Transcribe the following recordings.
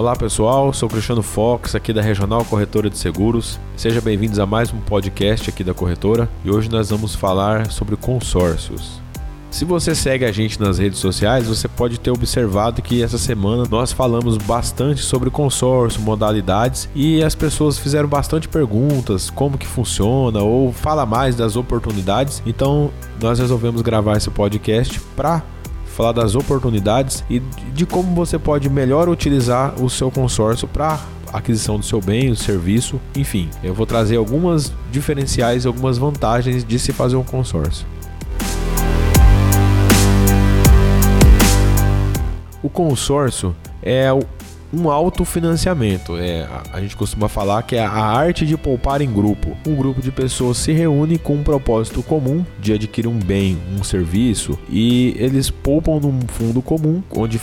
Olá pessoal, sou Cristiano Fox aqui da Regional Corretora de Seguros. Sejam bem-vindos a mais um podcast aqui da corretora e hoje nós vamos falar sobre consórcios. Se você segue a gente nas redes sociais, você pode ter observado que essa semana nós falamos bastante sobre consórcio, modalidades e as pessoas fizeram bastante perguntas, como que funciona ou fala mais das oportunidades. Então, nós resolvemos gravar esse podcast para falar das oportunidades e de como você pode melhor utilizar o seu consórcio para aquisição do seu bem, o serviço, enfim. Eu vou trazer algumas diferenciais, algumas vantagens de se fazer um consórcio. O consórcio é um autofinanciamento. É, a gente costuma falar que é a arte de poupar em grupo. Um grupo de pessoas se reúne com um propósito comum de adquirir um bem, um serviço, e eles poupam num fundo comum, onde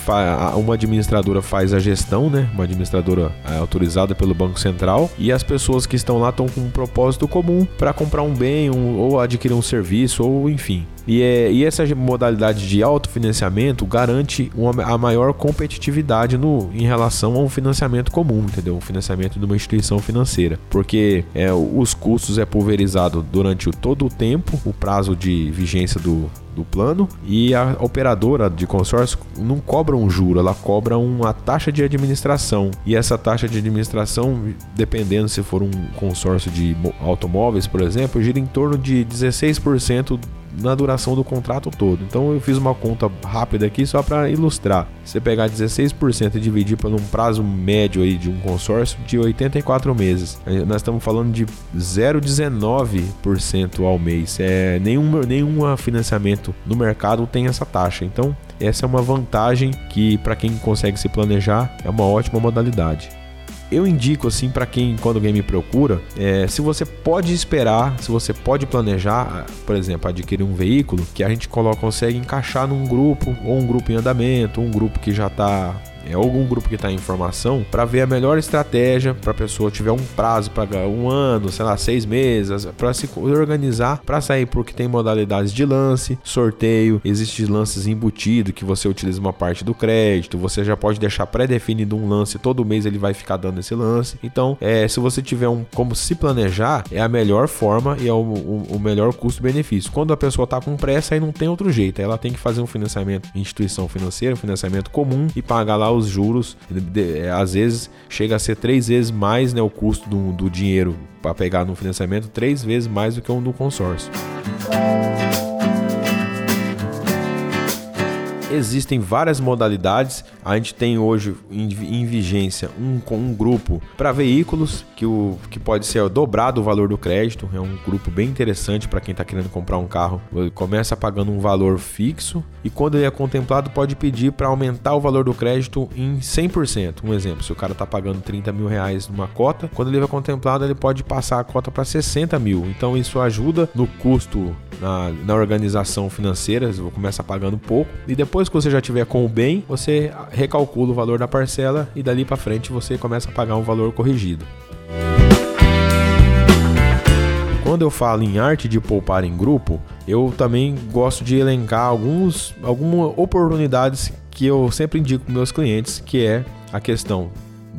uma administradora faz a gestão, né? Uma administradora é, autorizada pelo Banco Central, e as pessoas que estão lá estão com um propósito comum para comprar um bem um, ou adquirir um serviço, ou enfim. E, é, e essa modalidade de autofinanciamento garante uma, a maior competitividade no, em relação a um financiamento comum, entendeu? Um financiamento de uma instituição financeira. Porque é, os custos é pulverizado durante o, todo o tempo, o prazo de vigência do, do plano e a operadora de consórcio não cobra um juro, ela cobra uma taxa de administração. E essa taxa de administração, dependendo se for um consórcio de automóveis, por exemplo, gira em torno de 16% na duração do contrato todo. Então eu fiz uma conta rápida aqui só para ilustrar. Você pegar 16% e dividir por um prazo médio aí de um consórcio de 84 meses. Nós estamos falando de 0,19% ao mês. É nenhum nenhum financiamento no mercado tem essa taxa. Então, essa é uma vantagem que para quem consegue se planejar é uma ótima modalidade eu indico assim para quem quando alguém me procura, é, se você pode esperar, se você pode planejar, por exemplo, adquirir um veículo que a gente coloca, consegue encaixar num grupo ou um grupo em andamento, um grupo que já está é algum grupo que está em formação para ver a melhor estratégia para a pessoa tiver um prazo para um ano, sei lá, seis meses, para se organizar para sair porque tem modalidades de lance, sorteio, existe lances embutido que você utiliza uma parte do crédito, você já pode deixar pré-definido um lance, todo mês ele vai ficar dando esse lance. Então, é, se você tiver um como se planejar, é a melhor forma e é o, o, o melhor custo-benefício. Quando a pessoa está com pressa, aí não tem outro jeito, ela tem que fazer um financiamento instituição financeira, um financiamento comum e pagar lá os juros, é, às vezes chega a ser três vezes mais né, o custo do, do dinheiro para pegar no financiamento, três vezes mais do que um do consórcio. Existem várias modalidades. A gente tem hoje em, em vigência um, um grupo para veículos que, o, que pode ser dobrado o valor do crédito. É um grupo bem interessante para quem está querendo comprar um carro. Ele começa pagando um valor fixo e quando ele é contemplado pode pedir para aumentar o valor do crédito em 100%. Um exemplo, se o cara está pagando 30 mil reais numa cota, quando ele é contemplado ele pode passar a cota para 60 mil. Então isso ajuda no custo na, na organização financeira, você começa pagando pouco e depois que você já tiver com o bem, você recalcula o valor da parcela e dali para frente você começa a pagar um valor corrigido. Quando eu falo em arte de poupar em grupo, eu também gosto de elencar alguns, algumas oportunidades que eu sempre indico para meus clientes, que é a questão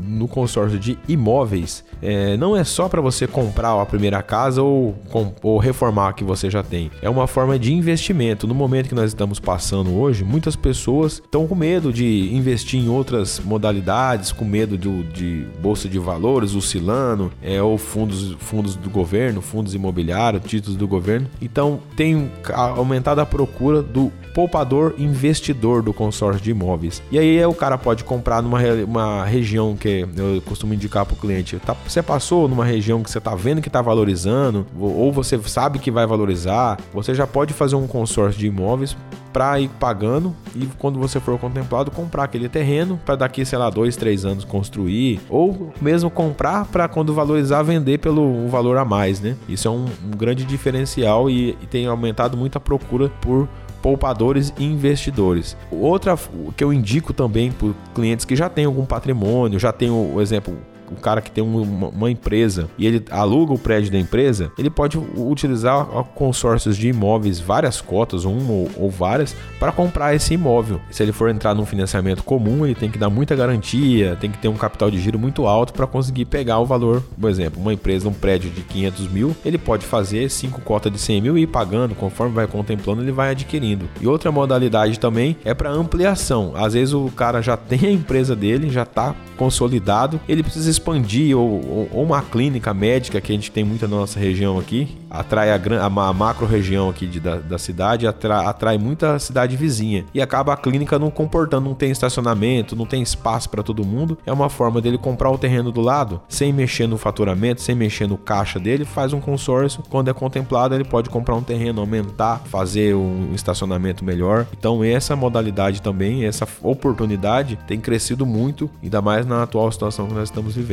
no consórcio de imóveis, é, não é só para você comprar a primeira casa ou, com, ou reformar a que você já tem. É uma forma de investimento. No momento que nós estamos passando hoje, muitas pessoas estão com medo de investir em outras modalidades, com medo de, de bolsa de valores oscilando, é, ou fundos, fundos do governo, fundos imobiliários, títulos do governo. Então tem aumentado a procura do poupador investidor do consórcio de imóveis. E aí o cara pode comprar numa uma região que eu costumo indicar para o cliente. Tá, você passou numa região que você está vendo que está valorizando, ou você sabe que vai valorizar, você já pode fazer um consórcio de imóveis para ir pagando e quando você for contemplado comprar aquele terreno para daqui sei lá dois três anos construir ou mesmo comprar para quando valorizar vender pelo um valor a mais né isso é um, um grande diferencial e, e tem aumentado muito a procura por poupadores e investidores. Outra que eu indico também para clientes que já têm algum patrimônio, já tem o exemplo o cara que tem uma, uma, empresa e ele aluga o prédio da empresa, ele pode utilizar consórcios de imóveis, várias cotas, uma ou, ou várias, para comprar esse imóvel. Se ele for entrar num financiamento comum, ele tem que dar muita garantia, tem que ter um capital de giro muito alto para conseguir pegar o valor. Por exemplo, uma empresa, um prédio de 500 mil, ele pode fazer cinco cotas de 100 mil e ir pagando, conforme vai contemplando, ele vai adquirindo. E outra modalidade também é para ampliação. Às vezes o cara já tem a empresa dele, já está consolidado, ele precisa expandir ou, ou, uma clínica médica que a gente tem muito na nossa região aqui, atrai a, a, a macro região aqui de, da, da cidade, atrai, atrai muita cidade vizinha e acaba a clínica não comportando, não tem estacionamento, não tem espaço para todo mundo. É uma forma dele comprar o terreno do lado, sem mexer no faturamento, sem mexer no caixa dele, faz um consórcio. Quando é contemplado, ele pode comprar um terreno, aumentar, fazer um estacionamento melhor. Então, essa modalidade também, essa oportunidade tem crescido muito, ainda mais na atual situação que nós estamos vivendo.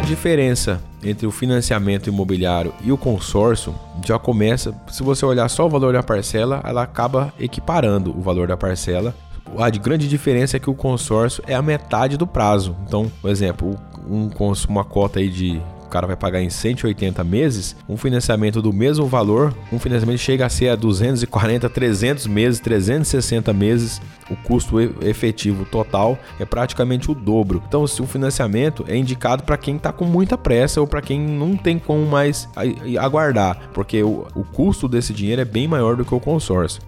A diferença entre o financiamento imobiliário e o consórcio já começa, se você olhar só o valor da parcela, ela acaba equiparando o valor da parcela. A grande diferença é que o consórcio é a metade do prazo. Então, por exemplo, um, uma cota aí de o cara vai pagar em 180 meses, um financiamento do mesmo valor, um financiamento chega a ser a 240, 300 meses, 360 meses, o custo efetivo total é praticamente o dobro. Então, se o financiamento é indicado para quem está com muita pressa ou para quem não tem como mais aguardar, porque o, o custo desse dinheiro é bem maior do que o consórcio.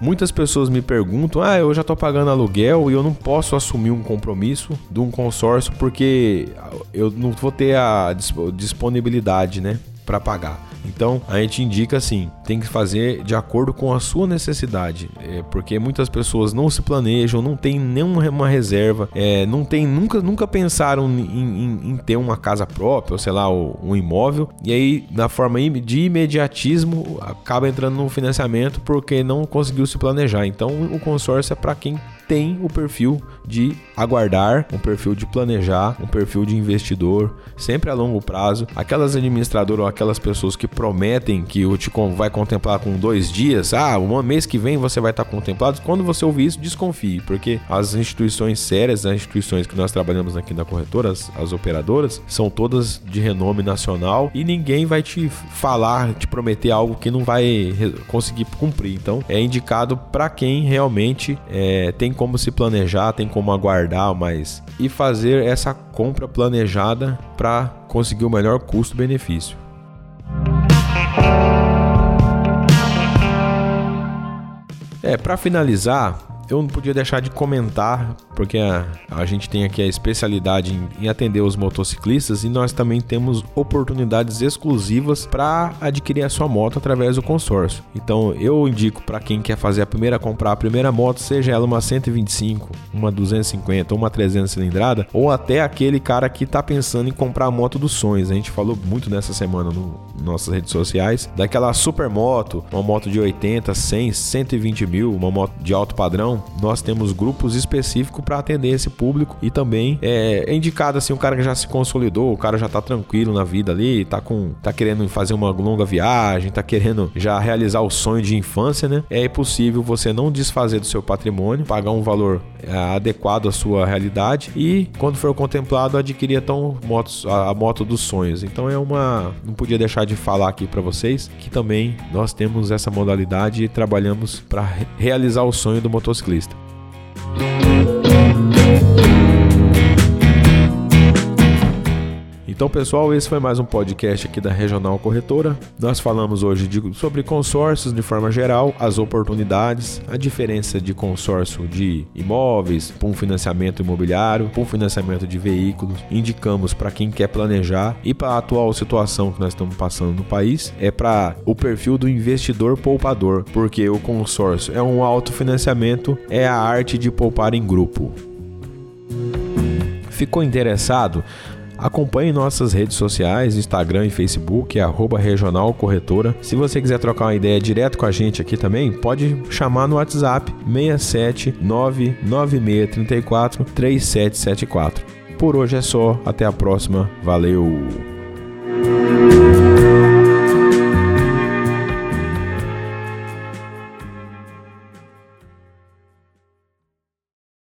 Muitas pessoas me perguntam: ah, eu já estou pagando aluguel e eu não posso assumir um compromisso de um consórcio porque eu não vou ter a disponibilidade, né, para pagar. Então a gente indica assim, tem que fazer de acordo com a sua necessidade, é, porque muitas pessoas não se planejam, não tem nenhuma reserva, é, não tem nunca nunca pensaram em, em, em, ter uma casa própria, ou sei lá, um imóvel, e aí na forma de imediatismo acaba entrando no financiamento porque não conseguiu se planejar. Então o consórcio é para quem tem o perfil de aguardar, um perfil de planejar, um perfil de investidor, sempre a longo prazo. Aquelas administradoras ou aquelas pessoas que prometem que o te vai contemplar com dois dias, ah, um mês que vem você vai estar contemplado. Quando você ouvir isso, desconfie, porque as instituições sérias, as instituições que nós trabalhamos aqui na corretora, as, as operadoras, são todas de renome nacional e ninguém vai te falar, te prometer algo que não vai conseguir cumprir. Então, é indicado para quem realmente é, tem como se planejar, tem como aguardar mais e fazer essa compra planejada para conseguir o melhor custo-benefício. É, para finalizar, eu não podia deixar de comentar, porque a, a gente tem aqui a especialidade em, em, atender os motociclistas e nós também temos oportunidades exclusivas para adquirir a sua moto através do consórcio. Então eu indico para quem quer fazer a primeira comprar a primeira moto, seja ela uma 125, uma 250 ou uma 300 cilindrada, ou até aquele cara que está pensando em comprar a moto dos sonhos. A gente falou muito nessa semana no nossas redes sociais daquela super moto, uma moto de 80, 100, 120 mil, uma moto de alto padrão nós temos grupos específicos para atender esse público e também é, é, indicado assim, o cara que já se consolidou, o cara já tá tranquilo na vida ali, tá com tá querendo fazer uma longa viagem, tá querendo já realizar o sonho de infância, né? É possível você não desfazer do seu patrimônio, pagar um valor é, adequado à sua realidade e quando for contemplado adquirir então motos, a, a moto dos sonhos. Então é uma não podia deixar de falar aqui para vocês que também nós temos essa modalidade e trabalhamos para realizar o sonho do motociclista Então, pessoal, esse foi mais um podcast aqui da Regional Corretora. Nós falamos hoje de, sobre consórcios de forma geral, as oportunidades, a diferença de consórcio de imóveis para um financiamento imobiliário, para um financiamento de veículos. Indicamos para quem quer planejar e para a atual situação que nós estamos passando no país, é para o perfil do investidor poupador, porque o consórcio é um autofinanciamento, é a arte de poupar em grupo. Ficou interessado? Acompanhe nossas redes sociais, Instagram e Facebook, arroba Regional Corretora. Se você quiser trocar uma ideia direto com a gente aqui também, pode chamar no WhatsApp 67 99634 3774. Por hoje é só, até a próxima, valeu!